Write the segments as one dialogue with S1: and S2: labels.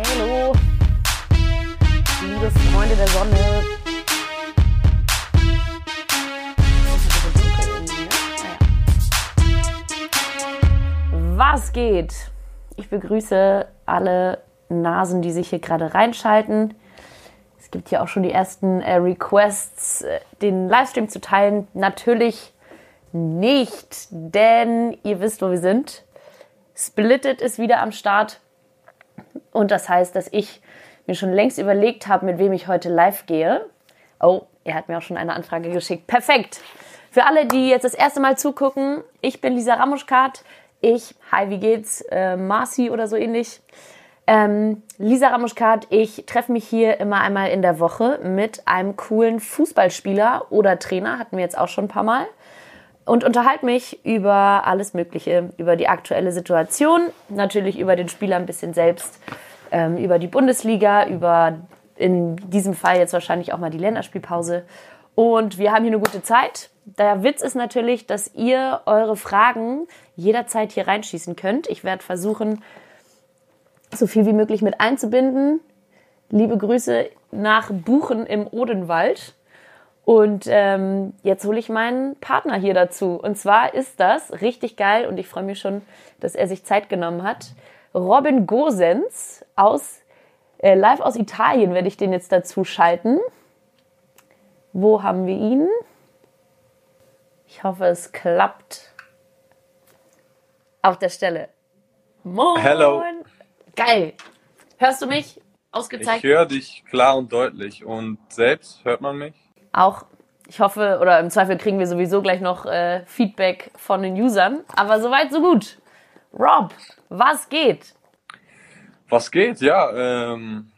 S1: Hallo, liebe Freunde der Sonne. Was geht? Ich begrüße alle Nasen, die sich hier gerade reinschalten. Es gibt hier auch schon die ersten äh, Requests, äh, den Livestream zu teilen. Natürlich nicht, denn ihr wisst, wo wir sind. Splitted ist wieder am Start. Und das heißt, dass ich mir schon längst überlegt habe, mit wem ich heute live gehe. Oh, er hat mir auch schon eine Anfrage geschickt. Perfekt. Für alle, die jetzt das erste Mal zugucken, ich bin Lisa Ramuschkat. Ich, hi, wie geht's? Äh, Marci oder so ähnlich. Ähm, Lisa Ramuschkat, ich treffe mich hier immer einmal in der Woche mit einem coolen Fußballspieler oder Trainer, hatten wir jetzt auch schon ein paar Mal und unterhalte mich über alles Mögliche, über die aktuelle Situation, natürlich über den Spieler ein bisschen selbst, ähm, über die Bundesliga, über in diesem Fall jetzt wahrscheinlich auch mal die Länderspielpause. Und wir haben hier eine gute Zeit. Der Witz ist natürlich, dass ihr eure Fragen jederzeit hier reinschießen könnt. Ich werde versuchen, so viel wie möglich mit einzubinden. Liebe Grüße nach Buchen im Odenwald. Und ähm, jetzt hole ich meinen Partner hier dazu. Und zwar ist das richtig geil und ich freue mich schon, dass er sich Zeit genommen hat. Robin Gosens aus äh, live aus Italien werde ich den jetzt dazu schalten. Wo haben wir ihn? Ich hoffe, es klappt. Auf der Stelle.
S2: Moin. Hello.
S1: Geil. Hörst du mich? Ausgezeichnet.
S2: Ich höre dich klar und deutlich. Und selbst hört man mich?
S1: Auch, ich hoffe, oder im Zweifel kriegen wir sowieso gleich noch äh, Feedback von den Usern. Aber soweit, so gut. Rob, was geht?
S2: Was geht? Ja, ähm,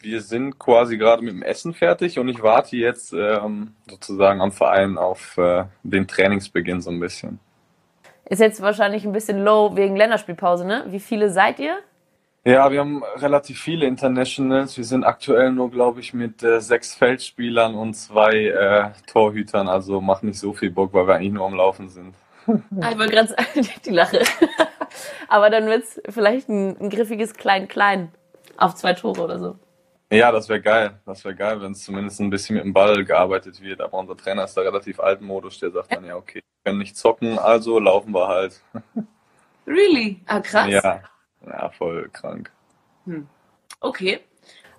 S2: wir sind quasi gerade mit dem Essen fertig und ich warte jetzt ähm, sozusagen am Verein auf äh, den Trainingsbeginn so ein bisschen.
S1: Ist jetzt wahrscheinlich ein bisschen low wegen Länderspielpause, ne? Wie viele seid ihr?
S2: Ja, wir haben relativ viele Internationals. Wir sind aktuell nur, glaube ich, mit äh, sechs Feldspielern und zwei äh, Torhütern. Also macht nicht so viel Bock, weil wir eigentlich nur am Laufen sind.
S1: Ah, ich wollte gerade die Lache. Aber dann wird es vielleicht ein, ein griffiges Klein-Klein auf zwei Tore oder so.
S2: Ja, das wäre geil. Das wäre geil, wenn es zumindest ein bisschen mit dem Ball gearbeitet wird. Aber unser Trainer ist da relativ altmodisch. Der sagt dann, ja, okay, wir können nicht zocken, also laufen wir halt.
S1: Really? Ah, krass.
S2: Ja, ja, voll krank.
S1: Hm. Okay.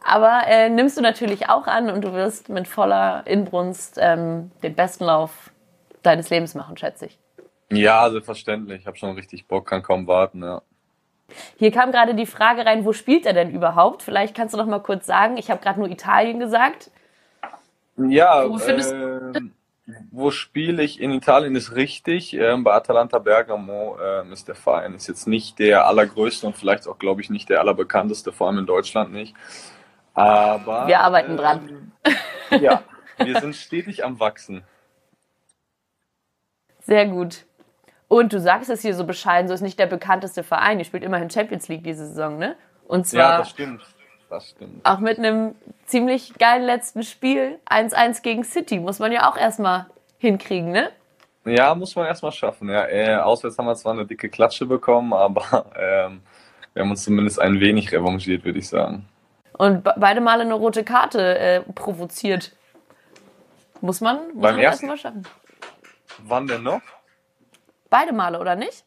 S1: Aber äh, nimmst du natürlich auch an und du wirst mit voller Inbrunst ähm, den besten Lauf deines Lebens machen, schätze ich.
S2: Ja, selbstverständlich. Ich habe schon richtig Bock, kann kaum warten, ja.
S1: Hier kam gerade die Frage rein, wo spielt er denn überhaupt? Vielleicht kannst du noch mal kurz sagen. Ich habe gerade nur Italien gesagt.
S2: Ja, wo findest äh, wo spiele ich? In Italien ist richtig. Ähm, bei Atalanta Bergamo ähm, ist der Verein. Ist jetzt nicht der allergrößte und vielleicht auch, glaube ich, nicht der allerbekannteste, vor allem in Deutschland nicht. Aber.
S1: Wir arbeiten ähm, dran.
S2: Ja, wir sind stetig am Wachsen.
S1: Sehr gut. Und du sagst es hier so bescheiden, so ist nicht der bekannteste Verein. Ihr spielt immerhin Champions League diese Saison, ne? Und zwar.
S2: Ja, das stimmt. Das stimmt.
S1: Auch mit einem ziemlich geilen letzten Spiel. 1-1 gegen City. Muss man ja auch erstmal hinkriegen, ne?
S2: Ja, muss man erstmal schaffen. Ja, äh, auswärts haben wir zwar eine dicke Klatsche bekommen, aber ähm, wir haben uns zumindest ein wenig revanchiert, würde ich sagen.
S1: Und beide Male eine rote Karte äh, provoziert. Muss man, muss Beim man erstmal schaffen.
S2: Wann denn noch?
S1: Beide Male, oder nicht?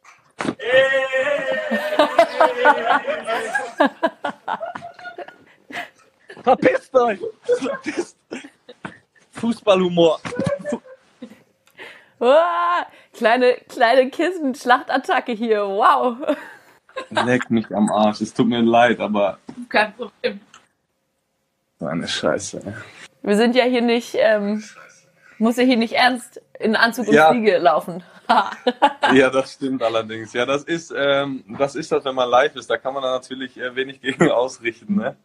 S2: Verpisst euch! Verpisst. Fußballhumor.
S1: Oh, kleine, kleine Kissenschlachtattacke hier, wow.
S2: Leck mich am Arsch, es tut mir leid, aber.
S1: Kein Problem.
S2: So eine Scheiße.
S1: Wir sind ja hier nicht, ähm, muss ja hier nicht ernst in Anzug und ja. Fliege laufen.
S2: ja, das stimmt allerdings. Ja, das ist, ähm, das ist das, wenn man live ist. Da kann man dann natürlich äh, wenig gegen ausrichten, ne?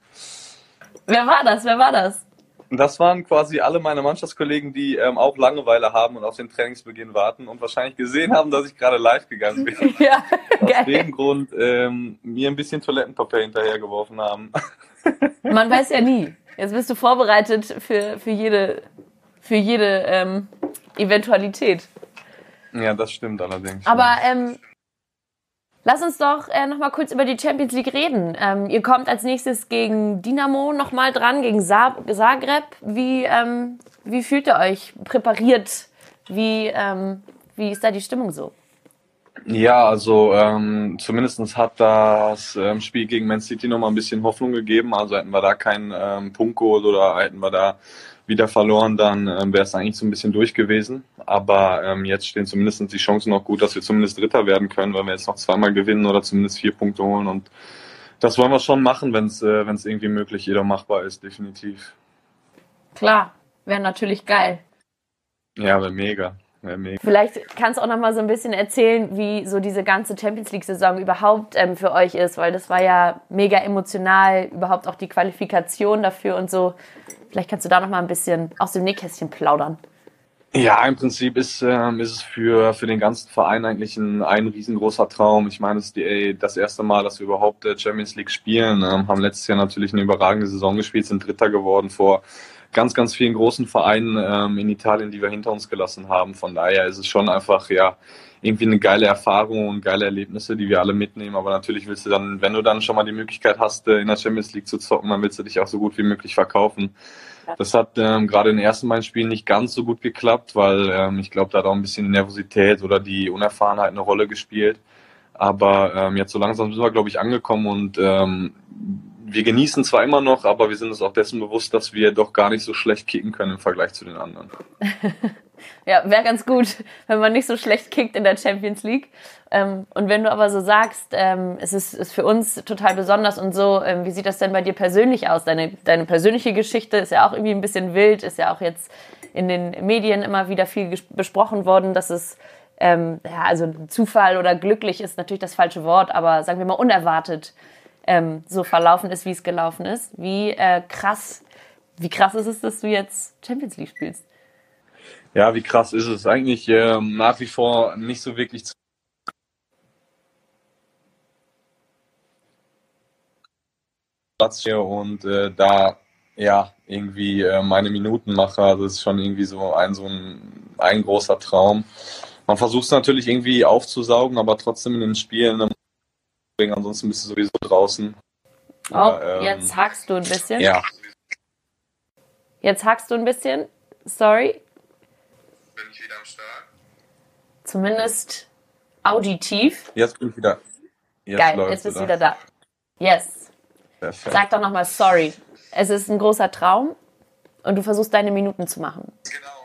S1: Wer war das? Wer war das?
S2: Das waren quasi alle meine Mannschaftskollegen, die ähm, auch Langeweile haben und auf den Trainingsbeginn warten und wahrscheinlich gesehen haben, dass ich gerade live gegangen bin. ja, Aus geil. dem Grund ähm, mir ein bisschen Toilettenpapier hinterhergeworfen haben.
S1: Man weiß ja nie. Jetzt bist du vorbereitet für, für jede, für jede ähm, Eventualität.
S2: Ja, das stimmt allerdings.
S1: Aber ähm, Lass uns doch äh, noch mal kurz über die Champions League reden. Ähm, ihr kommt als nächstes gegen Dynamo noch mal dran, gegen Zagreb. Wie, ähm, wie fühlt ihr euch präpariert? Wie, ähm, wie ist da die Stimmung so?
S2: Ja, also ähm, zumindest hat das ähm, Spiel gegen Man City noch mal ein bisschen Hoffnung gegeben. Also hätten wir da keinen ähm, Punkt geholt oder hätten wir da wieder verloren, dann ähm, wäre es eigentlich so ein bisschen durch gewesen. Aber ähm, jetzt stehen zumindest die Chancen noch gut, dass wir zumindest Dritter werden können, wenn wir jetzt noch zweimal gewinnen oder zumindest vier Punkte holen. Und das wollen wir schon machen, wenn es äh, wenn's irgendwie möglich jeder machbar ist, definitiv.
S1: Klar, wäre natürlich geil.
S2: Ja, wäre mega. Wär mega.
S1: Vielleicht kannst du auch noch mal so ein bisschen erzählen, wie so diese ganze Champions League-Saison überhaupt ähm, für euch ist, weil das war ja mega emotional, überhaupt auch die Qualifikation dafür und so. Vielleicht kannst du da noch mal ein bisschen aus dem Nähkästchen plaudern.
S2: Ja, im Prinzip ist, ähm, ist es für, für den ganzen Verein eigentlich ein, ein riesengroßer Traum. Ich meine, es ist die, das erste Mal, dass wir überhaupt äh, Champions League spielen. Ähm, haben letztes Jahr natürlich eine überragende Saison gespielt, sind Dritter geworden vor ganz, ganz vielen großen Vereinen ähm, in Italien, die wir hinter uns gelassen haben. Von daher ist es schon einfach, ja, irgendwie eine geile Erfahrung und geile Erlebnisse, die wir alle mitnehmen. Aber natürlich willst du dann, wenn du dann schon mal die Möglichkeit hast, äh, in der Champions League zu zocken, dann willst du dich auch so gut wie möglich verkaufen. Das hat ähm, gerade in den ersten beiden Spielen nicht ganz so gut geklappt, weil ähm, ich glaube, da hat auch ein bisschen die Nervosität oder die Unerfahrenheit eine Rolle gespielt. Aber ähm, jetzt so langsam sind wir, glaube ich, angekommen und ähm, wir genießen zwar immer noch, aber wir sind uns auch dessen bewusst, dass wir doch gar nicht so schlecht kicken können im Vergleich zu den anderen.
S1: ja, wäre ganz gut, wenn man nicht so schlecht kickt in der Champions League. Ähm, und wenn du aber so sagst, ähm, es ist, ist für uns total besonders und so, ähm, wie sieht das denn bei dir persönlich aus? Deine, deine persönliche Geschichte ist ja auch irgendwie ein bisschen wild, ist ja auch jetzt in den Medien immer wieder viel besprochen worden, dass es ähm, ja, also Zufall oder glücklich ist natürlich das falsche Wort, aber sagen wir mal unerwartet ähm, so verlaufen ist, wie es gelaufen ist. Wie äh, krass, wie krass ist es, dass du jetzt Champions League spielst?
S2: Ja, wie krass ist es eigentlich ähm, nach wie vor nicht so wirklich zu und äh, da ja irgendwie äh, meine Minuten mache. Also das ist schon irgendwie so ein so ein, ein großer Traum. Man versucht es natürlich irgendwie aufzusaugen, aber trotzdem in den Spielen ansonsten bist du sowieso draußen.
S1: Oh, ja, ähm, jetzt hackst du ein bisschen.
S2: Ja.
S1: Jetzt hackst du ein bisschen. Sorry.
S2: Bin ich wieder am Start?
S1: Zumindest auditiv.
S2: Jetzt bin ich wieder.
S1: Jetzt Geil, jetzt bist du wieder da. Yes. Perfekt. Sag doch nochmal sorry. Es ist ein großer Traum und du versuchst deine Minuten zu machen.
S2: Genau.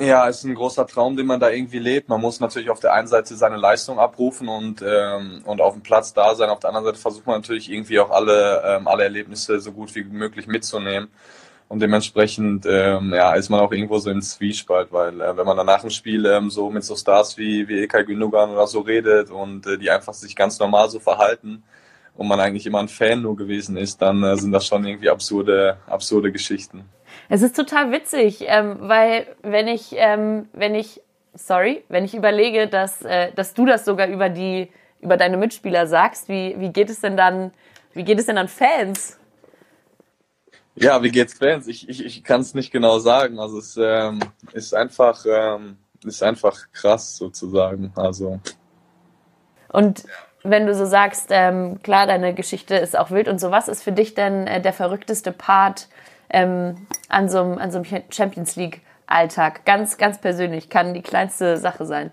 S2: Ja, es ist ein großer Traum, den man da irgendwie lebt. Man muss natürlich auf der einen Seite seine Leistung abrufen und, ähm, und auf dem Platz da sein. Auf der anderen Seite versucht man natürlich irgendwie auch alle, ähm, alle Erlebnisse so gut wie möglich mitzunehmen. Und dementsprechend ähm, ja, ist man auch irgendwo so im Zwiespalt, weil äh, wenn man dann nach dem Spiel ähm, so mit so Stars wie, wie Ilkay Gündogan oder so redet und äh, die einfach sich ganz normal so verhalten und man eigentlich immer ein Fan nur gewesen ist, dann äh, sind das schon irgendwie absurde, absurde Geschichten.
S1: Es ist total witzig, ähm, weil wenn ich, ähm, wenn ich, sorry, wenn ich überlege, dass, äh, dass du das sogar über die, über deine Mitspieler sagst, wie, wie geht es denn dann, wie geht es denn an Fans?
S2: Ja, wie geht's Fans? Ich, ich, ich kann es nicht genau sagen. Also es ähm, ist einfach, ähm, ist einfach krass sozusagen. Also.
S1: Und wenn du so sagst, ähm, klar, deine Geschichte ist auch wild und so, was ist für dich denn äh, der verrückteste Part ähm, an, so einem, an so einem Champions League-Alltag? Ganz, ganz persönlich, kann die kleinste Sache sein.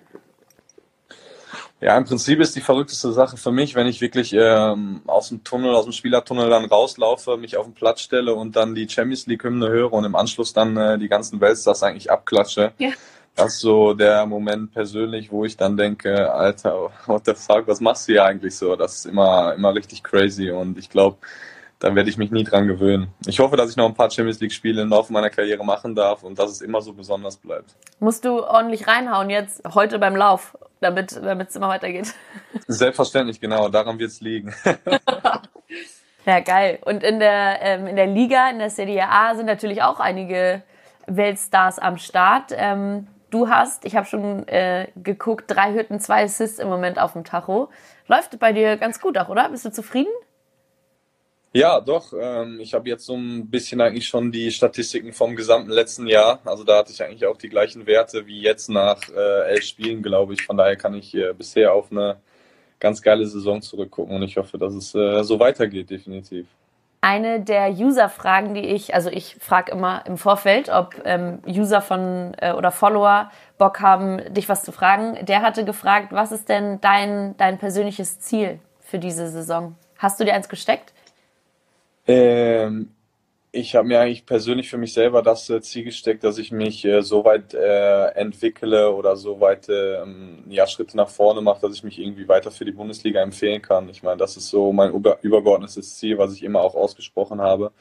S2: Ja, im Prinzip ist die verrückteste Sache für mich, wenn ich wirklich ähm, aus dem Tunnel, aus dem Spielertunnel dann rauslaufe, mich auf den Platz stelle und dann die Champions League-Hymne höre und im Anschluss dann äh, die ganzen Weltstars eigentlich abklatsche. Ja. Das ist so der Moment persönlich, wo ich dann denke, Alter, what the fuck, was machst du hier eigentlich so? Das ist immer, immer richtig crazy und ich glaube, da werde ich mich nie dran gewöhnen. Ich hoffe, dass ich noch ein paar Champions League Spiele im Laufe meiner Karriere machen darf und dass es immer so besonders bleibt.
S1: Musst du ordentlich reinhauen jetzt heute beim Lauf, damit es immer weitergeht.
S2: Selbstverständlich, genau, daran wird es liegen.
S1: ja, geil. Und in der, ähm, in der Liga, in der Serie A sind natürlich auch einige Weltstars am Start. Ähm, du hast, ich habe schon äh, geguckt, drei Hütten, zwei Assists im Moment auf dem Tacho. Läuft bei dir ganz gut auch, oder? Bist du zufrieden?
S2: Ja, doch. Ähm, ich habe jetzt so ein bisschen eigentlich schon die Statistiken vom gesamten letzten Jahr. Also da hatte ich eigentlich auch die gleichen Werte wie jetzt nach äh, elf Spielen, glaube ich. Von daher kann ich äh, bisher auf eine ganz geile Saison zurückgucken und ich hoffe, dass es äh, so weitergeht, definitiv.
S1: Eine der User-Fragen, die ich, also ich frage immer im Vorfeld, ob ähm, User von äh, oder Follower Bock haben, dich was zu fragen. Der hatte gefragt, was ist denn dein, dein persönliches Ziel für diese Saison? Hast du dir eins gesteckt?
S2: Ähm, ich habe mir eigentlich persönlich für mich selber das äh, Ziel gesteckt, dass ich mich äh, so weit äh, entwickle oder so weit ähm, ja, Schritte nach vorne mache, dass ich mich irgendwie weiter für die Bundesliga empfehlen kann. Ich meine, das ist so mein über übergeordnetes Ziel, was ich immer auch ausgesprochen habe.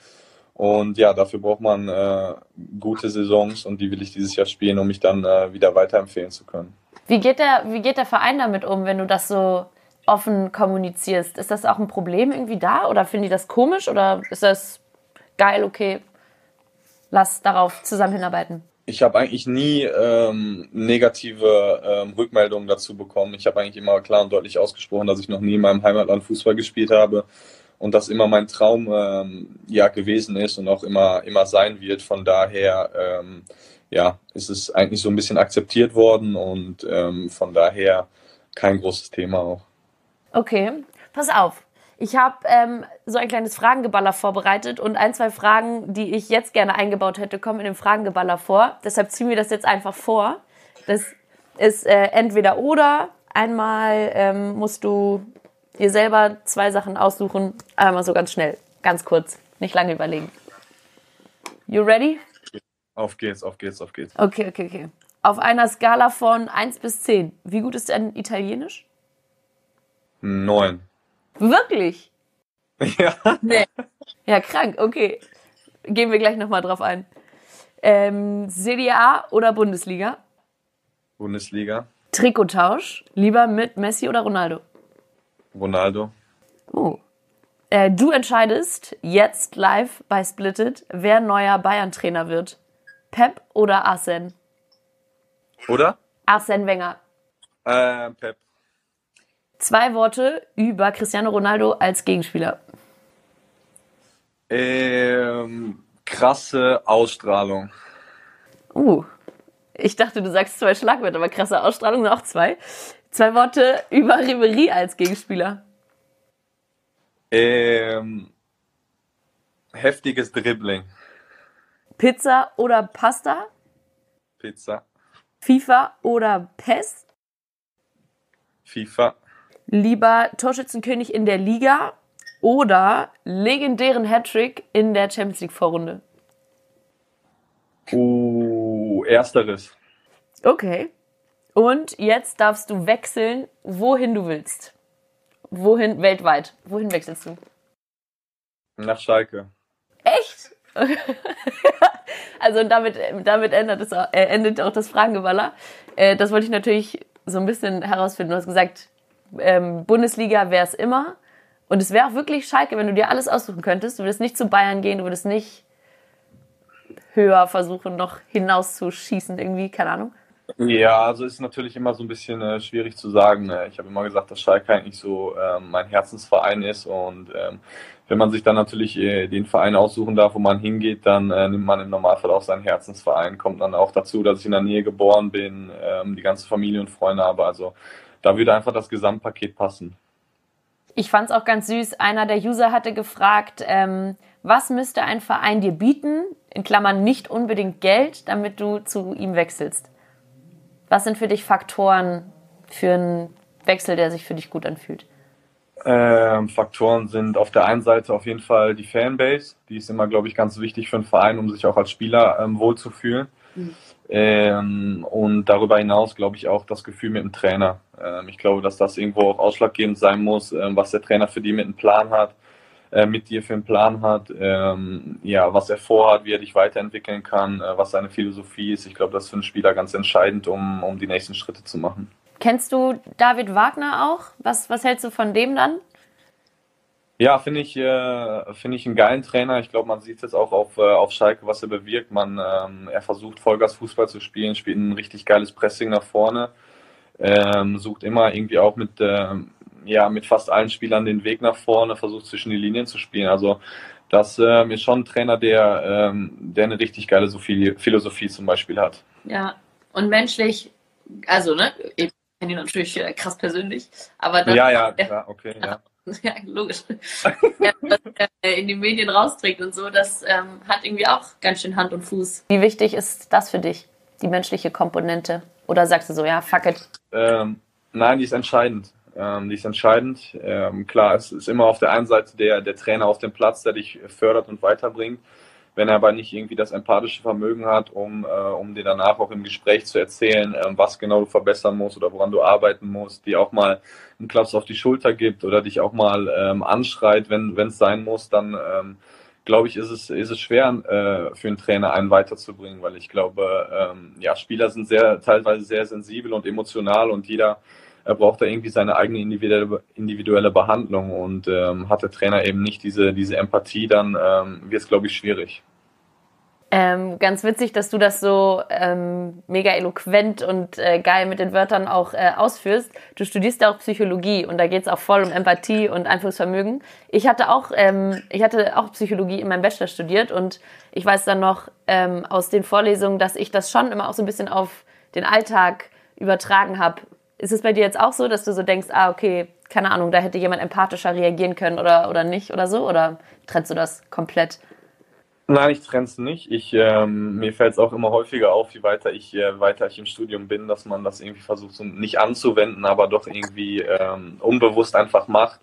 S2: Und ja, dafür braucht man äh, gute Saisons und die will ich dieses Jahr spielen, um mich dann äh, wieder weiterempfehlen zu können.
S1: Wie geht, der, wie geht der Verein damit um, wenn du das so offen kommunizierst? Ist das auch ein Problem irgendwie da oder finden die das komisch oder ist das geil, okay, lass darauf zusammen hinarbeiten?
S2: Ich habe eigentlich nie ähm, negative ähm, Rückmeldungen dazu bekommen. Ich habe eigentlich immer klar und deutlich ausgesprochen, dass ich noch nie in meinem Heimatland Fußball gespielt habe und das immer mein Traum ähm, ja gewesen ist und auch immer immer sein wird. Von daher ähm, ja ist es eigentlich so ein bisschen akzeptiert worden und ähm, von daher kein großes Thema auch.
S1: Okay, pass auf. Ich habe ähm, so ein kleines Fragengeballer vorbereitet und ein, zwei Fragen, die ich jetzt gerne eingebaut hätte, kommen in dem Fragengeballer vor. Deshalb ziehen wir das jetzt einfach vor. Das ist äh, entweder oder. Einmal ähm, musst du dir selber zwei Sachen aussuchen. Einmal so ganz schnell, ganz kurz, nicht lange überlegen. You ready?
S2: Auf geht's, auf geht's, auf geht's.
S1: Okay, okay, okay. Auf einer Skala von 1 bis 10, wie gut ist dein Italienisch?
S2: 9.
S1: Wirklich?
S2: Ja.
S1: Nee. Ja, krank, okay. Gehen wir gleich nochmal drauf ein. Ähm, Serie A oder Bundesliga?
S2: Bundesliga.
S1: Trikottausch, lieber mit Messi oder Ronaldo?
S2: Ronaldo.
S1: Oh. Äh, du entscheidest jetzt live bei Splitted, wer neuer Bayern-Trainer wird. Pep oder Arsene?
S2: Oder?
S1: Arsene Wenger.
S2: Äh, Pep.
S1: Zwei Worte über Cristiano Ronaldo als Gegenspieler.
S2: Ähm, krasse Ausstrahlung.
S1: Uh, ich dachte, du sagst zwei Schlagwörter, aber krasse Ausstrahlung sind auch zwei. Zwei Worte über Ribery als Gegenspieler.
S2: Ähm, heftiges Dribbling.
S1: Pizza oder Pasta?
S2: Pizza.
S1: FIFA oder PES?
S2: FIFA
S1: lieber Torschützenkönig in der Liga oder legendären Hattrick in der Champions League Vorrunde?
S2: Uh, ersteres.
S1: Okay. Und jetzt darfst du wechseln, wohin du willst. Wohin weltweit? Wohin wechselst du?
S2: Nach Schalke.
S1: Echt? also damit, damit endet, es, äh, endet auch das Fragengeballer. Äh, das wollte ich natürlich so ein bisschen herausfinden. Du hast gesagt, ähm, Bundesliga wäre es immer. Und es wäre auch wirklich Schalke, wenn du dir alles aussuchen könntest. Du würdest nicht zu Bayern gehen, du würdest nicht höher versuchen, noch hinauszuschießen, irgendwie, keine Ahnung.
S2: Ja, also ist natürlich immer so ein bisschen äh, schwierig zu sagen. Ne? Ich habe immer gesagt, dass Schalke eigentlich so ähm, mein Herzensverein ist und ähm, wenn man sich dann natürlich äh, den Verein aussuchen darf, wo man hingeht, dann äh, nimmt man im Normalfall auch seinen Herzensverein. Kommt dann auch dazu, dass ich in der Nähe geboren bin, ähm, die ganze Familie und Freunde habe. Also da würde einfach das Gesamtpaket passen.
S1: Ich fand es auch ganz süß. Einer der User hatte gefragt, ähm, was müsste ein Verein dir bieten, in Klammern nicht unbedingt Geld, damit du zu ihm wechselst? Was sind für dich Faktoren für einen Wechsel, der sich für dich gut anfühlt?
S2: Ähm, Faktoren sind auf der einen Seite auf jeden Fall die Fanbase. Die ist immer, glaube ich, ganz wichtig für einen Verein, um sich auch als Spieler ähm, wohlzufühlen. Mhm. Ähm, und darüber hinaus glaube ich auch das Gefühl mit dem Trainer. Ähm, ich glaube, dass das irgendwo auch ausschlaggebend sein muss, ähm, was der Trainer für die mit einem Plan hat, äh, mit dir für einen Plan hat, ähm, ja, was er vorhat, wie er dich weiterentwickeln kann, äh, was seine Philosophie ist. Ich glaube, das ist für einen Spieler ganz entscheidend, um, um die nächsten Schritte zu machen.
S1: Kennst du David Wagner auch? Was, was hältst du von dem dann?
S2: Ja, finde ich, äh, finde ich einen geilen Trainer. Ich glaube, man sieht jetzt auch auf, äh, auf Schalke, was er bewirkt. Man, ähm, er versucht Vollgas Fußball zu spielen, spielt ein richtig geiles Pressing nach vorne, ähm, sucht immer irgendwie auch mit, ähm, ja, mit fast allen Spielern den Weg nach vorne, versucht zwischen die Linien zu spielen. Also das ähm, ist schon ein Trainer, der, ähm, der eine richtig geile Philosophie zum Beispiel hat.
S1: Ja, und menschlich, also ne, kenne ihn natürlich äh, krass persönlich.
S2: Aber das, ja, ja, ja, okay, ja.
S1: ja, logisch. ja, was er in die Medien rausträgt und so, das ähm, hat irgendwie auch ganz schön Hand und Fuß. Wie wichtig ist das für dich, die menschliche Komponente? Oder sagst du so, ja, fuck it?
S2: Ähm, nein, die ist entscheidend. Ähm, die ist entscheidend. Ähm, klar, es ist immer auf der einen Seite der, der Trainer auf dem Platz, der dich fördert und weiterbringt. Wenn er aber nicht irgendwie das empathische Vermögen hat, um, äh, um dir danach auch im Gespräch zu erzählen, äh, was genau du verbessern musst oder woran du arbeiten musst, die auch mal einen Klaps auf die Schulter gibt oder dich auch mal ähm, anschreit, wenn es sein muss, dann ähm, glaube ich, ist es, ist es schwer äh, für einen Trainer, einen weiterzubringen, weil ich glaube, ähm, ja, Spieler sind sehr teilweise sehr sensibel und emotional und jeder er braucht da irgendwie seine eigene individuelle, Behandlung und ähm, hat der Trainer eben nicht diese, diese Empathie, dann ähm, wird es, glaube ich, schwierig.
S1: Ähm, ganz witzig, dass du das so ähm, mega eloquent und äh, geil mit den Wörtern auch äh, ausführst. Du studierst ja auch Psychologie und da geht es auch voll um Empathie und Einflussvermögen. Ich hatte auch, ähm, ich hatte auch Psychologie in meinem Bachelor studiert und ich weiß dann noch ähm, aus den Vorlesungen, dass ich das schon immer auch so ein bisschen auf den Alltag übertragen habe. Ist es bei dir jetzt auch so, dass du so denkst, ah, okay, keine Ahnung, da hätte jemand empathischer reagieren können oder, oder nicht oder so? Oder trennst du das komplett?
S2: Nein, ich trenne es nicht. Ich, ähm, mir fällt es auch immer häufiger auf, je weiter ich, äh, weiter ich im Studium bin, dass man das irgendwie versucht, so nicht anzuwenden, aber doch irgendwie ähm, unbewusst einfach macht.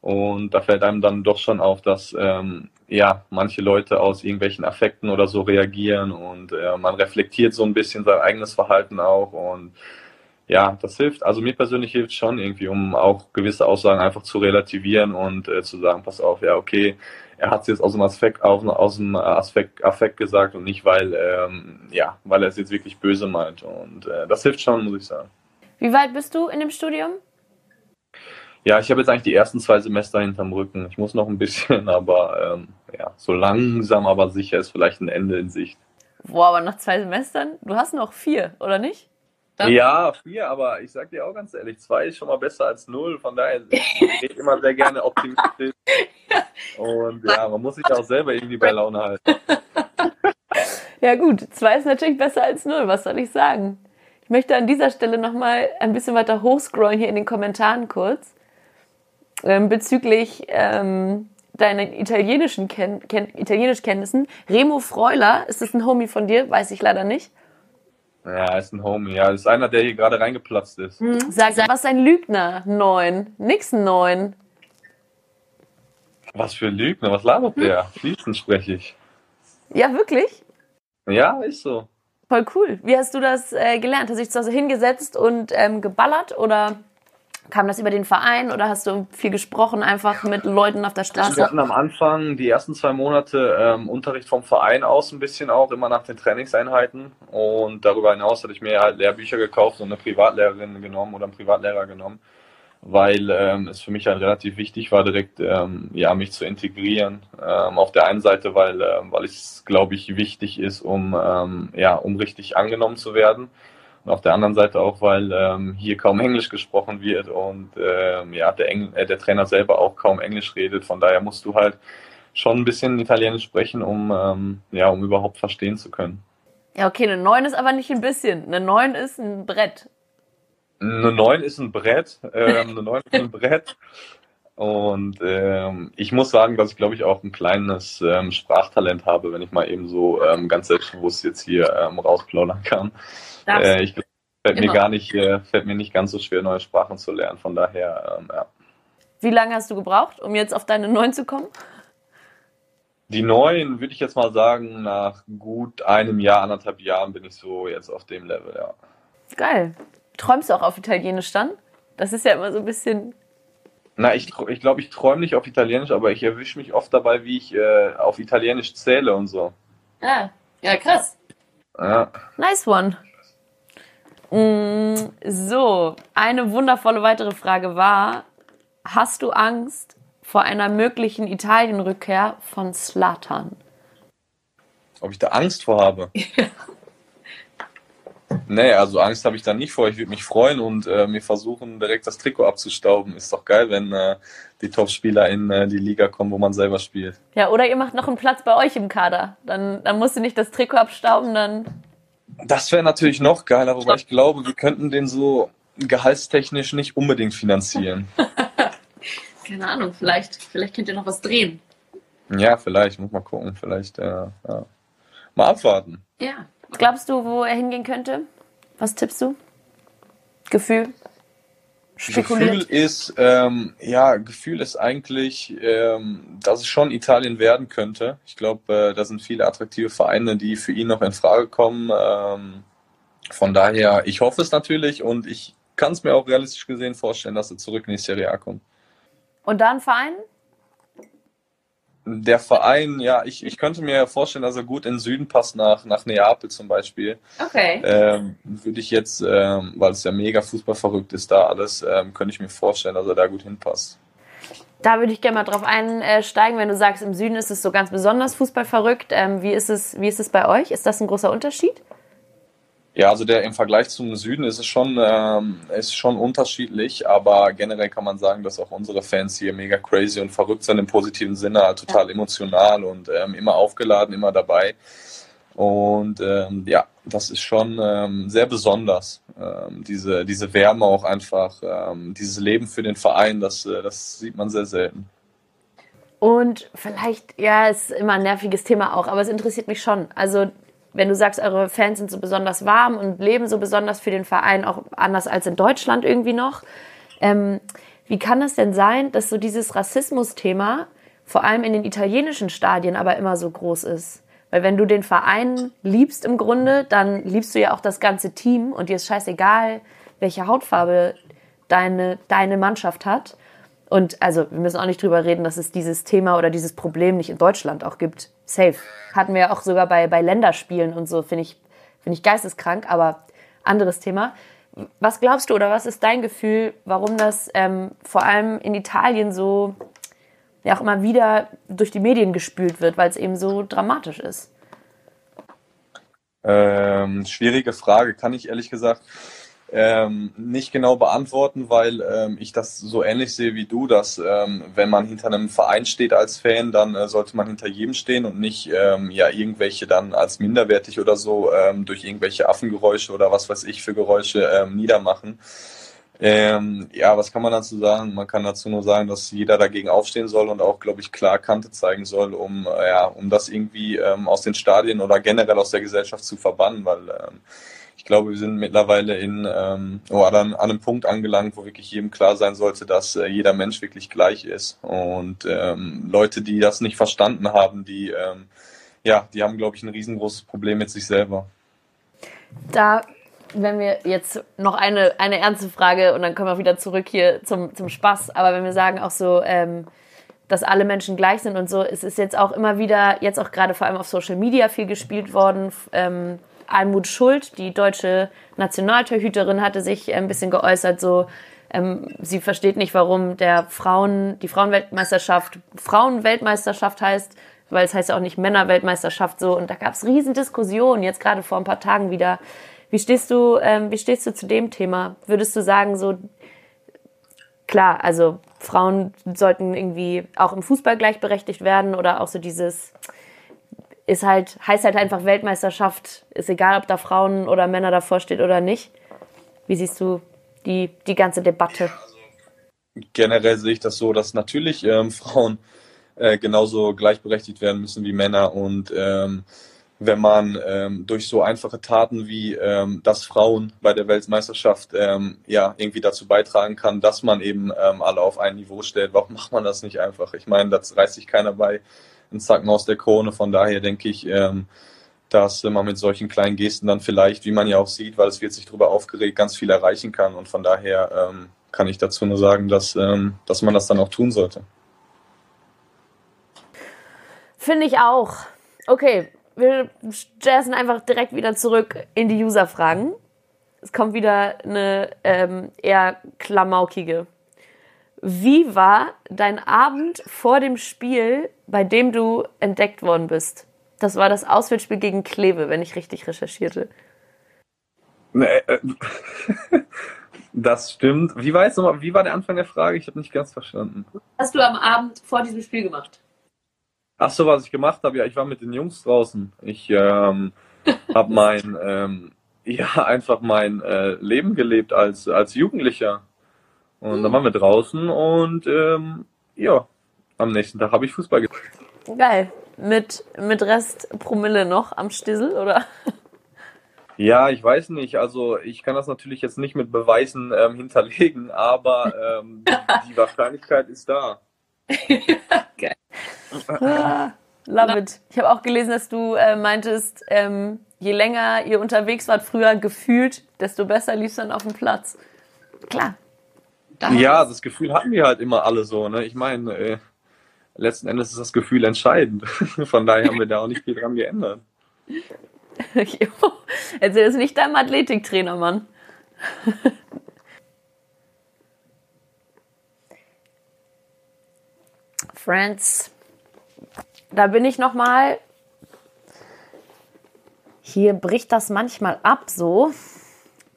S2: Und da fällt einem dann doch schon auf, dass ähm, ja manche Leute aus irgendwelchen Affekten oder so reagieren und äh, man reflektiert so ein bisschen sein eigenes Verhalten auch und ja, das hilft. Also mir persönlich hilft schon irgendwie, um auch gewisse Aussagen einfach zu relativieren und äh, zu sagen, pass auf, ja, okay, er hat es jetzt aus dem Aspekt, aus, aus dem Aspekt, Affekt gesagt und nicht, weil, ähm, ja, weil er es jetzt wirklich böse meint. Und äh, das hilft schon, muss ich sagen.
S1: Wie weit bist du in dem Studium?
S2: Ja, ich habe jetzt eigentlich die ersten zwei Semester hinterm Rücken. Ich muss noch ein bisschen, aber ähm, ja, so langsam, aber sicher ist vielleicht ein Ende in Sicht.
S1: Boah, aber nach zwei Semestern, du hast noch vier, oder nicht?
S2: Dann ja, vier, aber ich sag dir auch ganz ehrlich, zwei ist schon mal besser als null. Von daher ich rede immer sehr gerne optimistisch. Und ja, man muss sich auch selber irgendwie bei Laune halten.
S1: Ja gut, zwei ist natürlich besser als null, was soll ich sagen? Ich möchte an dieser Stelle nochmal ein bisschen weiter hochscrollen hier in den Kommentaren kurz. Ähm, bezüglich ähm, deinen italienischen Ken Ken Italienischkenntnissen. Remo Freuler, ist das ein Homie von dir? Weiß ich leider nicht.
S2: Ja, ist ein Homie. Ja, ist einer, der hier gerade reingeplatzt ist.
S1: Hm. Sag, was ist ein Lügner? Neun. Nix ein Neun.
S2: Was für ein Lügner? Was labert hm. der? Fließend spreche ich.
S1: Ja, wirklich?
S2: Ja, ist so.
S1: Voll cool. Wie hast du das äh, gelernt? Hast du dich zu Hause hingesetzt und ähm, geballert oder Kam das über den Verein oder hast du viel gesprochen einfach mit Leuten auf der Straße?
S2: Wir hatten am Anfang die ersten zwei Monate ähm, Unterricht vom Verein aus ein bisschen auch, immer nach den Trainingseinheiten. Und darüber hinaus hatte ich mir halt Lehrbücher gekauft und eine Privatlehrerin genommen oder einen Privatlehrer genommen, weil ähm, es für mich halt relativ wichtig war, direkt ähm, ja, mich zu integrieren. Ähm, auf der einen Seite, weil, ähm, weil es, glaube ich, wichtig ist, um, ähm, ja, um richtig angenommen zu werden. Und auf der anderen Seite auch, weil ähm, hier kaum Englisch gesprochen wird und ähm, ja, der, Engl äh, der Trainer selber auch kaum Englisch redet. Von daher musst du halt schon ein bisschen Italienisch sprechen, um, ähm, ja, um überhaupt verstehen zu können.
S1: Ja, okay, eine 9 ist aber nicht ein bisschen. Eine 9 ist ein Brett.
S2: Eine 9 ist ein Brett. Ähm, eine 9 ist ein Brett. Und ähm, ich muss sagen, dass ich, glaube ich, auch ein kleines ähm, Sprachtalent habe, wenn ich mal eben so ähm, ganz selbstbewusst jetzt hier ähm, rausplaudern kann. Äh, ich fällt mir gar nicht, äh, fällt mir nicht ganz so schwer, neue Sprachen zu lernen. Von daher, ähm, ja.
S1: Wie lange hast du gebraucht, um jetzt auf deine neun zu kommen?
S2: Die neun würde ich jetzt mal sagen, nach gut einem Jahr, anderthalb Jahren bin ich so jetzt auf dem Level, ja.
S1: Geil. Träumst du auch auf Italienisch dann? Das ist ja immer so ein bisschen.
S2: Na, ich, ich glaube, ich träume nicht auf Italienisch, aber ich erwische mich oft dabei, wie ich äh, auf Italienisch zähle und so.
S1: Ah, ja, krass.
S2: Ja.
S1: Nice one. Mm, so, eine wundervolle weitere Frage war, hast du Angst vor einer möglichen Italienrückkehr von Slatan?
S2: Ob ich da Angst vor habe? nee, also Angst habe ich da nicht vor. Ich würde mich freuen und äh, mir versuchen, direkt das Trikot abzustauben. Ist doch geil, wenn äh, die Top-Spieler in äh, die Liga kommen, wo man selber spielt.
S1: Ja, oder ihr macht noch einen Platz bei euch im Kader. Dann, dann musst du nicht das Trikot abstauben, dann
S2: das wäre natürlich noch geiler, wobei ich glaube, wir könnten den so gehaltstechnisch nicht unbedingt finanzieren.
S1: Keine Ahnung, vielleicht, vielleicht könnt ihr noch was drehen.
S2: Ja, vielleicht, muss mal gucken, vielleicht, äh, ja. Mal abwarten.
S1: Ja. Glaubst du, wo er hingehen könnte? Was tippst du? Gefühl?
S2: Spekuliert. Gefühl ist, ähm, ja, Gefühl ist eigentlich, ähm, dass es schon Italien werden könnte. Ich glaube, äh, da sind viele attraktive Vereine, die für ihn noch in Frage kommen. Ähm, von daher, ich hoffe es natürlich und ich kann es mir auch realistisch gesehen vorstellen, dass er zurück in die Serie A kommt.
S1: Und dann Verein?
S2: Der Verein, ja, ich, ich könnte mir vorstellen, dass er gut in den Süden passt, nach, nach Neapel zum Beispiel.
S1: Okay.
S2: Ähm, würde ich jetzt, ähm, weil es ja mega fußballverrückt ist, da alles, ähm, könnte ich mir vorstellen, dass er da gut hinpasst.
S1: Da würde ich gerne mal drauf einsteigen, wenn du sagst, im Süden ist es so ganz besonders fußballverrückt. Ähm, wie, ist es, wie ist es bei euch? Ist das ein großer Unterschied?
S2: Ja, also der im Vergleich zum Süden ist es schon, ähm, ist schon unterschiedlich, aber generell kann man sagen, dass auch unsere Fans hier mega crazy und verrückt sind im positiven Sinne, halt total ja. emotional und ähm, immer aufgeladen, immer dabei. Und ähm, ja, das ist schon ähm, sehr besonders. Ähm, diese, diese Wärme auch einfach, ähm, dieses Leben für den Verein, das, äh, das sieht man sehr selten.
S1: Und vielleicht, ja, ist immer ein nerviges Thema auch, aber es interessiert mich schon. Also wenn du sagst, eure Fans sind so besonders warm und leben so besonders für den Verein, auch anders als in Deutschland irgendwie noch. Ähm, wie kann es denn sein, dass so dieses Rassismus-Thema vor allem in den italienischen Stadien aber immer so groß ist? Weil wenn du den Verein liebst im Grunde, dann liebst du ja auch das ganze Team und dir ist scheißegal, welche Hautfarbe deine, deine Mannschaft hat. Und also, wir müssen auch nicht drüber reden, dass es dieses Thema oder dieses Problem nicht in Deutschland auch gibt. Safe. Hatten wir auch sogar bei, bei Länderspielen und so, finde ich, finde ich geisteskrank, aber anderes Thema. Was glaubst du oder was ist dein Gefühl, warum das ähm, vor allem in Italien so ja auch immer wieder durch die Medien gespült wird, weil es eben so dramatisch ist?
S2: Ähm, schwierige Frage, kann ich ehrlich gesagt ähm, nicht genau beantworten, weil ähm, ich das so ähnlich sehe wie du, dass ähm, wenn man hinter einem Verein steht als Fan, dann äh, sollte man hinter jedem stehen und nicht ähm, ja irgendwelche dann als minderwertig oder so ähm, durch irgendwelche Affengeräusche oder was weiß ich für Geräusche ähm, niedermachen. Ähm, ja, was kann man dazu sagen? Man kann dazu nur sagen, dass jeder dagegen aufstehen soll und auch, glaube ich, klar Kante zeigen soll, um, äh, ja, um das irgendwie ähm, aus den Stadien oder generell aus der Gesellschaft zu verbannen, weil ähm, ich glaube, wir sind mittlerweile in, ähm, oder an, an einem Punkt angelangt, wo wirklich jedem klar sein sollte, dass äh, jeder Mensch wirklich gleich ist. Und ähm, Leute, die das nicht verstanden haben, die, ähm, ja, die haben, glaube ich, ein riesengroßes Problem mit sich selber.
S1: Da, wenn wir jetzt noch eine, eine ernste Frage und dann kommen wir wieder zurück hier zum, zum Spaß, aber wenn wir sagen auch so, ähm, dass alle Menschen gleich sind und so, es ist jetzt auch immer wieder, jetzt auch gerade vor allem auf Social Media viel gespielt worden, ähm, Almut Schuld, die deutsche Nationaltorhüterin, hatte sich ein bisschen geäußert, so ähm, sie versteht nicht, warum der Frauen, die Frauenweltmeisterschaft Frauenweltmeisterschaft heißt, weil es heißt ja auch nicht Männerweltmeisterschaft so. Und da gab es riesen Diskussionen, jetzt gerade vor ein paar Tagen wieder. Wie stehst du, ähm, wie stehst du zu dem Thema? Würdest du sagen, so klar, also Frauen sollten irgendwie auch im Fußball gleichberechtigt werden oder auch so dieses ist halt, heißt halt einfach Weltmeisterschaft. Ist egal, ob da Frauen oder Männer davor steht oder nicht. Wie siehst du die, die ganze Debatte?
S2: Generell sehe ich das so, dass natürlich ähm, Frauen äh, genauso gleichberechtigt werden müssen wie Männer und ähm, wenn man ähm, durch so einfache Taten wie ähm, dass Frauen bei der Weltmeisterschaft ähm, ja irgendwie dazu beitragen kann, dass man eben ähm, alle auf ein Niveau stellt. Warum macht man das nicht einfach? Ich meine, das reißt sich keiner bei, ein Zacken aus der Krone. Von daher denke ich, ähm, dass man mit solchen kleinen Gesten dann vielleicht, wie man ja auch sieht, weil es wird sich darüber aufgeregt, ganz viel erreichen kann. Und von daher ähm, kann ich dazu nur sagen, dass, ähm, dass man das dann auch tun sollte.
S1: Finde ich auch. Okay, wir jazzen einfach direkt wieder zurück in die User-Fragen. Es kommt wieder eine ähm, eher klamaukige wie war dein Abend vor dem Spiel, bei dem du entdeckt worden bist? Das war das Auswärtsspiel gegen Kleve, wenn ich richtig recherchierte.
S2: Nee, äh, das stimmt. Wie war, jetzt nochmal, wie war der Anfang der Frage? Ich habe nicht ganz verstanden.
S1: Was hast du am Abend vor diesem Spiel gemacht?
S2: Ach so, was ich gemacht habe, ja, ich war mit den Jungs draußen. Ich ähm, habe mein, ähm, ja, einfach mein äh, Leben gelebt als, als Jugendlicher. Und mhm. dann waren wir draußen und ähm, ja, am nächsten Tag habe ich Fußball gespielt.
S1: Geil. Mit, mit Rest Promille noch am Stissel, oder?
S2: Ja, ich weiß nicht. Also ich kann das natürlich jetzt nicht mit Beweisen ähm, hinterlegen, aber ähm, die Wahrscheinlichkeit ist da.
S1: Geil. Ah, love it. Ich habe auch gelesen, dass du äh, meintest, ähm, je länger ihr unterwegs wart, früher gefühlt, desto besser lief es dann auf dem Platz. Klar.
S2: Das ja, das Gefühl hatten wir halt immer alle so. Ne? Ich meine, äh, letzten Endes ist das Gefühl entscheidend. Von daher haben wir da auch nicht viel dran geändert.
S1: also ist nicht dein Athletiktrainer, Mann. Friends, da bin ich noch mal. Hier bricht das manchmal ab so.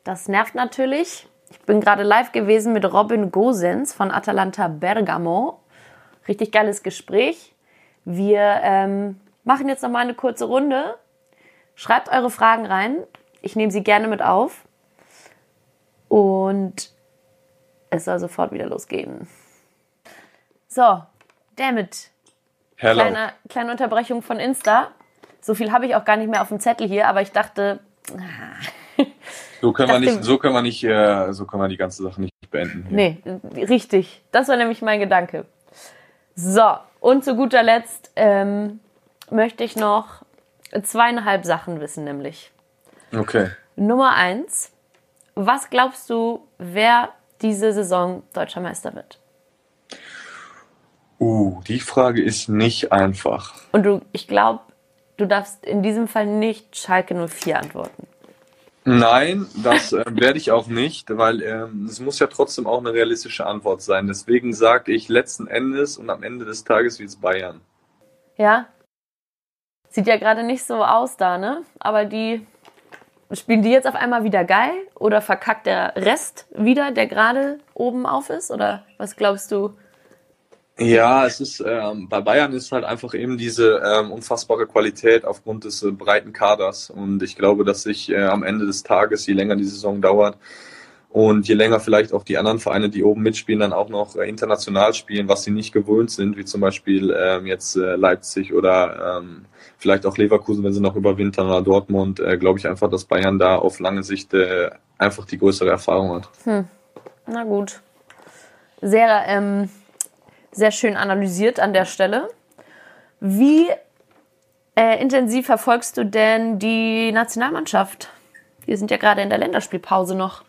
S1: Das nervt natürlich. Ich bin gerade live gewesen mit Robin Gosens von Atalanta Bergamo. Richtig geiles Gespräch. Wir ähm, machen jetzt noch mal eine kurze Runde Schreibt eure Fragen rein. Ich nehme sie gerne mit auf. Und es soll sofort wieder losgehen. So, damit. Hello. Kleine, kleine Unterbrechung von Insta. So viel habe ich auch gar nicht mehr auf dem Zettel hier, aber ich dachte.
S2: So können wir nicht, so können wir nicht, so können wir die ganze Sache nicht beenden.
S1: Hier. Nee, richtig. Das war nämlich mein Gedanke. So, und zu guter Letzt ähm, möchte ich noch zweieinhalb Sachen wissen, nämlich.
S2: Okay.
S1: Nummer eins. Was glaubst du, wer diese Saison deutscher Meister wird?
S2: Uh, die Frage ist nicht einfach.
S1: Und du, ich glaube, du darfst in diesem Fall nicht Schalke 04 antworten.
S2: Nein, das äh, werde ich auch nicht, weil ähm, es muss ja trotzdem auch eine realistische Antwort sein. Deswegen sage ich letzten Endes und am Ende des Tages wie es Bayern.
S1: Ja, Sieht ja gerade nicht so aus da, ne? Aber die spielen die jetzt auf einmal wieder geil oder verkackt der Rest wieder, der gerade oben auf ist? Oder was glaubst du?
S2: Ja, es ist ähm, bei Bayern ist halt einfach eben diese ähm, unfassbare Qualität aufgrund des äh, breiten Kaders und ich glaube, dass sich äh, am Ende des Tages, je länger die Saison dauert, und je länger vielleicht auch die anderen Vereine, die oben mitspielen, dann auch noch äh, international spielen, was sie nicht gewöhnt sind, wie zum Beispiel ähm, jetzt äh, Leipzig oder ähm, vielleicht auch Leverkusen, wenn sie noch überwintern oder Dortmund, äh, glaube ich einfach, dass Bayern da auf lange Sicht äh, einfach die größere Erfahrung hat. Hm.
S1: Na gut. Sehr, ähm, sehr schön analysiert an der Stelle. Wie äh, intensiv verfolgst du denn die Nationalmannschaft? Wir sind ja gerade in der Länderspielpause noch.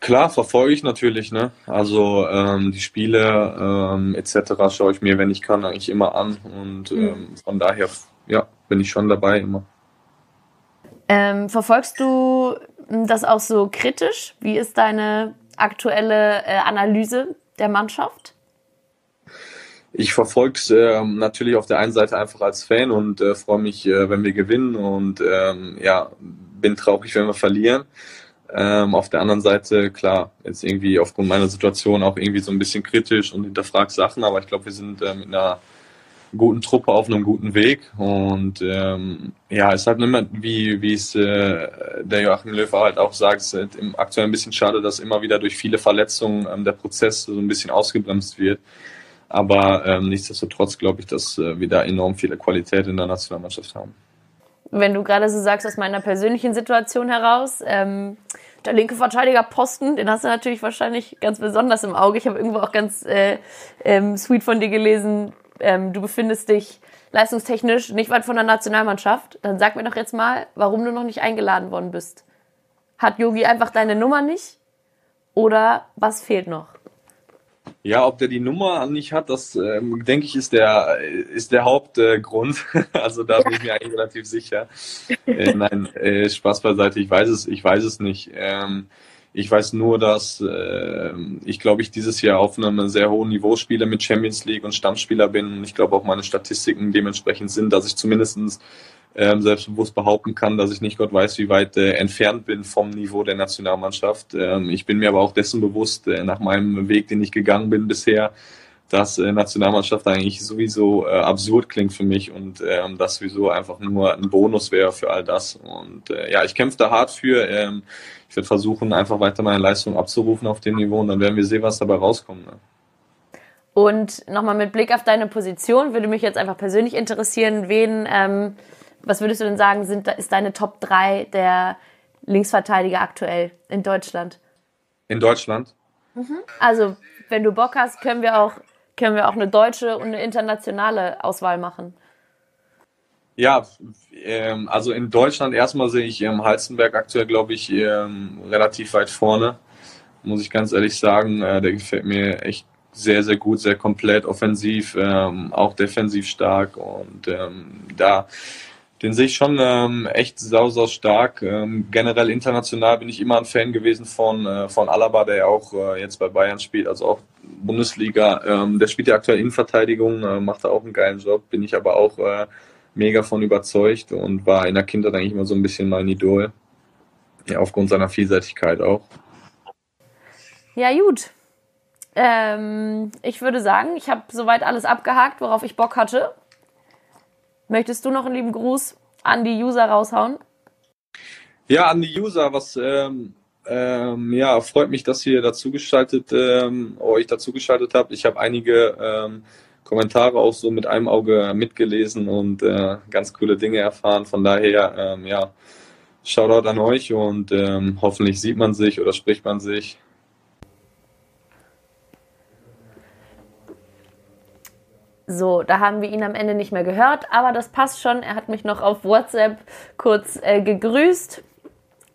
S2: Klar, verfolge ich natürlich, ne? Also ähm, die Spiele ähm, etc. schaue ich mir, wenn ich kann, eigentlich immer an. Und mhm. ähm, von daher, ja, bin ich schon dabei immer.
S1: Ähm, verfolgst du das auch so kritisch? Wie ist deine aktuelle äh, Analyse der Mannschaft?
S2: Ich verfolge es äh, natürlich auf der einen Seite einfach als Fan und äh, freue mich, äh, wenn wir gewinnen und ähm, ja, bin traurig, wenn wir verlieren. Ähm, auf der anderen Seite, klar, jetzt irgendwie aufgrund meiner Situation auch irgendwie so ein bisschen kritisch und hinterfragt Sachen, aber ich glaube, wir sind äh, mit einer guten Truppe auf einem guten Weg und ähm, ja, es ist halt immer, wie, wie es äh, der Joachim Löw halt auch sagt, es ist halt aktuell ein bisschen schade, dass immer wieder durch viele Verletzungen ähm, der Prozess so ein bisschen ausgebremst wird. Aber ähm, nichtsdestotrotz glaube ich, dass äh, wir da enorm viele Qualität in der Nationalmannschaft haben
S1: wenn du gerade so sagst, aus meiner persönlichen Situation heraus, ähm, der linke Verteidiger Posten, den hast du natürlich wahrscheinlich ganz besonders im Auge. Ich habe irgendwo auch ganz äh, ähm, sweet von dir gelesen, ähm, du befindest dich leistungstechnisch nicht weit von der Nationalmannschaft. Dann sag mir doch jetzt mal, warum du noch nicht eingeladen worden bist. Hat Yogi einfach deine Nummer nicht? Oder was fehlt noch?
S2: Ja, ob der die Nummer nicht hat, das ähm, denke ich ist der ist der Hauptgrund. Äh, also da bin ich mir eigentlich relativ sicher. Äh, nein, äh, Spaß beiseite. Ich weiß es, ich weiß es nicht. Ähm, ich weiß nur, dass äh, ich glaube ich dieses Jahr auf einem sehr hohen Niveau spiele mit Champions League und Stammspieler bin. Und ich glaube auch meine Statistiken dementsprechend sind, dass ich zumindestens ähm, selbstbewusst behaupten kann, dass ich nicht Gott weiß, wie weit äh, entfernt bin vom Niveau der Nationalmannschaft. Ähm, ich bin mir aber auch dessen bewusst, äh, nach meinem Weg, den ich gegangen bin bisher, dass äh, Nationalmannschaft eigentlich sowieso äh, absurd klingt für mich und ähm, das sowieso einfach nur ein Bonus wäre für all das. Und äh, ja, ich kämpfe da hart für. Ähm, ich werde versuchen, einfach weiter meine Leistung abzurufen auf dem Niveau und dann werden wir sehen, was dabei rauskommt. Ne?
S1: Und nochmal mit Blick auf deine Position würde mich jetzt einfach persönlich interessieren, wen, ähm, was würdest du denn sagen, sind, ist deine Top 3 der Linksverteidiger aktuell in Deutschland?
S2: In Deutschland?
S1: Mhm. Also, wenn du Bock hast, können wir auch, können wir auch eine deutsche und eine internationale Auswahl machen.
S2: Ja, ähm, also in Deutschland erstmal sehe ich ähm, Halzenberg aktuell, glaube ich, ähm, relativ weit vorne. Muss ich ganz ehrlich sagen, äh, der gefällt mir echt sehr, sehr gut, sehr komplett offensiv, ähm, auch defensiv stark und ähm, da den sehe ich schon ähm, echt sau, sau stark. Ähm, generell international bin ich immer ein Fan gewesen von, äh, von Alaba, der ja auch äh, jetzt bei Bayern spielt, also auch Bundesliga. Ähm, der spielt ja aktuell Innenverteidigung, äh, macht da auch einen geilen Job, bin ich aber auch äh, mega von überzeugt und war in der Kindheit eigentlich immer so ein bisschen mein Idol. Ja, aufgrund seiner Vielseitigkeit auch.
S1: Ja, gut. Ähm, ich würde sagen, ich habe soweit alles abgehakt, worauf ich Bock hatte. Möchtest du noch einen lieben Gruß an die User raushauen?
S2: Ja, an die User, was ähm, ähm, ja, freut mich, dass ihr dazugeschaltet, ähm, euch dazugeschaltet habt. Ich habe einige ähm, Kommentare auch so mit einem Auge mitgelesen und äh, ganz coole Dinge erfahren. Von daher, ähm, ja, Shoutout an euch und ähm, hoffentlich sieht man sich oder spricht man sich.
S1: So, da haben wir ihn am Ende nicht mehr gehört, aber das passt schon. Er hat mich noch auf WhatsApp kurz äh, gegrüßt.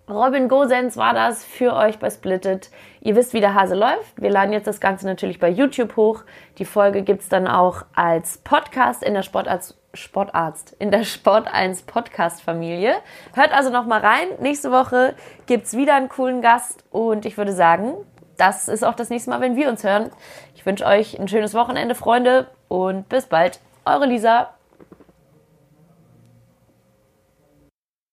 S1: Robin Gosens war das für euch bei Splitted. Ihr wisst, wie der Hase läuft. Wir laden jetzt das Ganze natürlich bei YouTube hoch. Die Folge gibt es dann auch als Podcast in der Sportarzt, Sportarzt, in der Sport 1 Podcast Familie. Hört also noch mal rein. Nächste Woche gibt es wieder einen coolen Gast und ich würde sagen, das ist auch das nächste Mal, wenn wir uns hören. Ich wünsche euch ein schönes Wochenende, Freunde, und bis bald. Eure Lisa.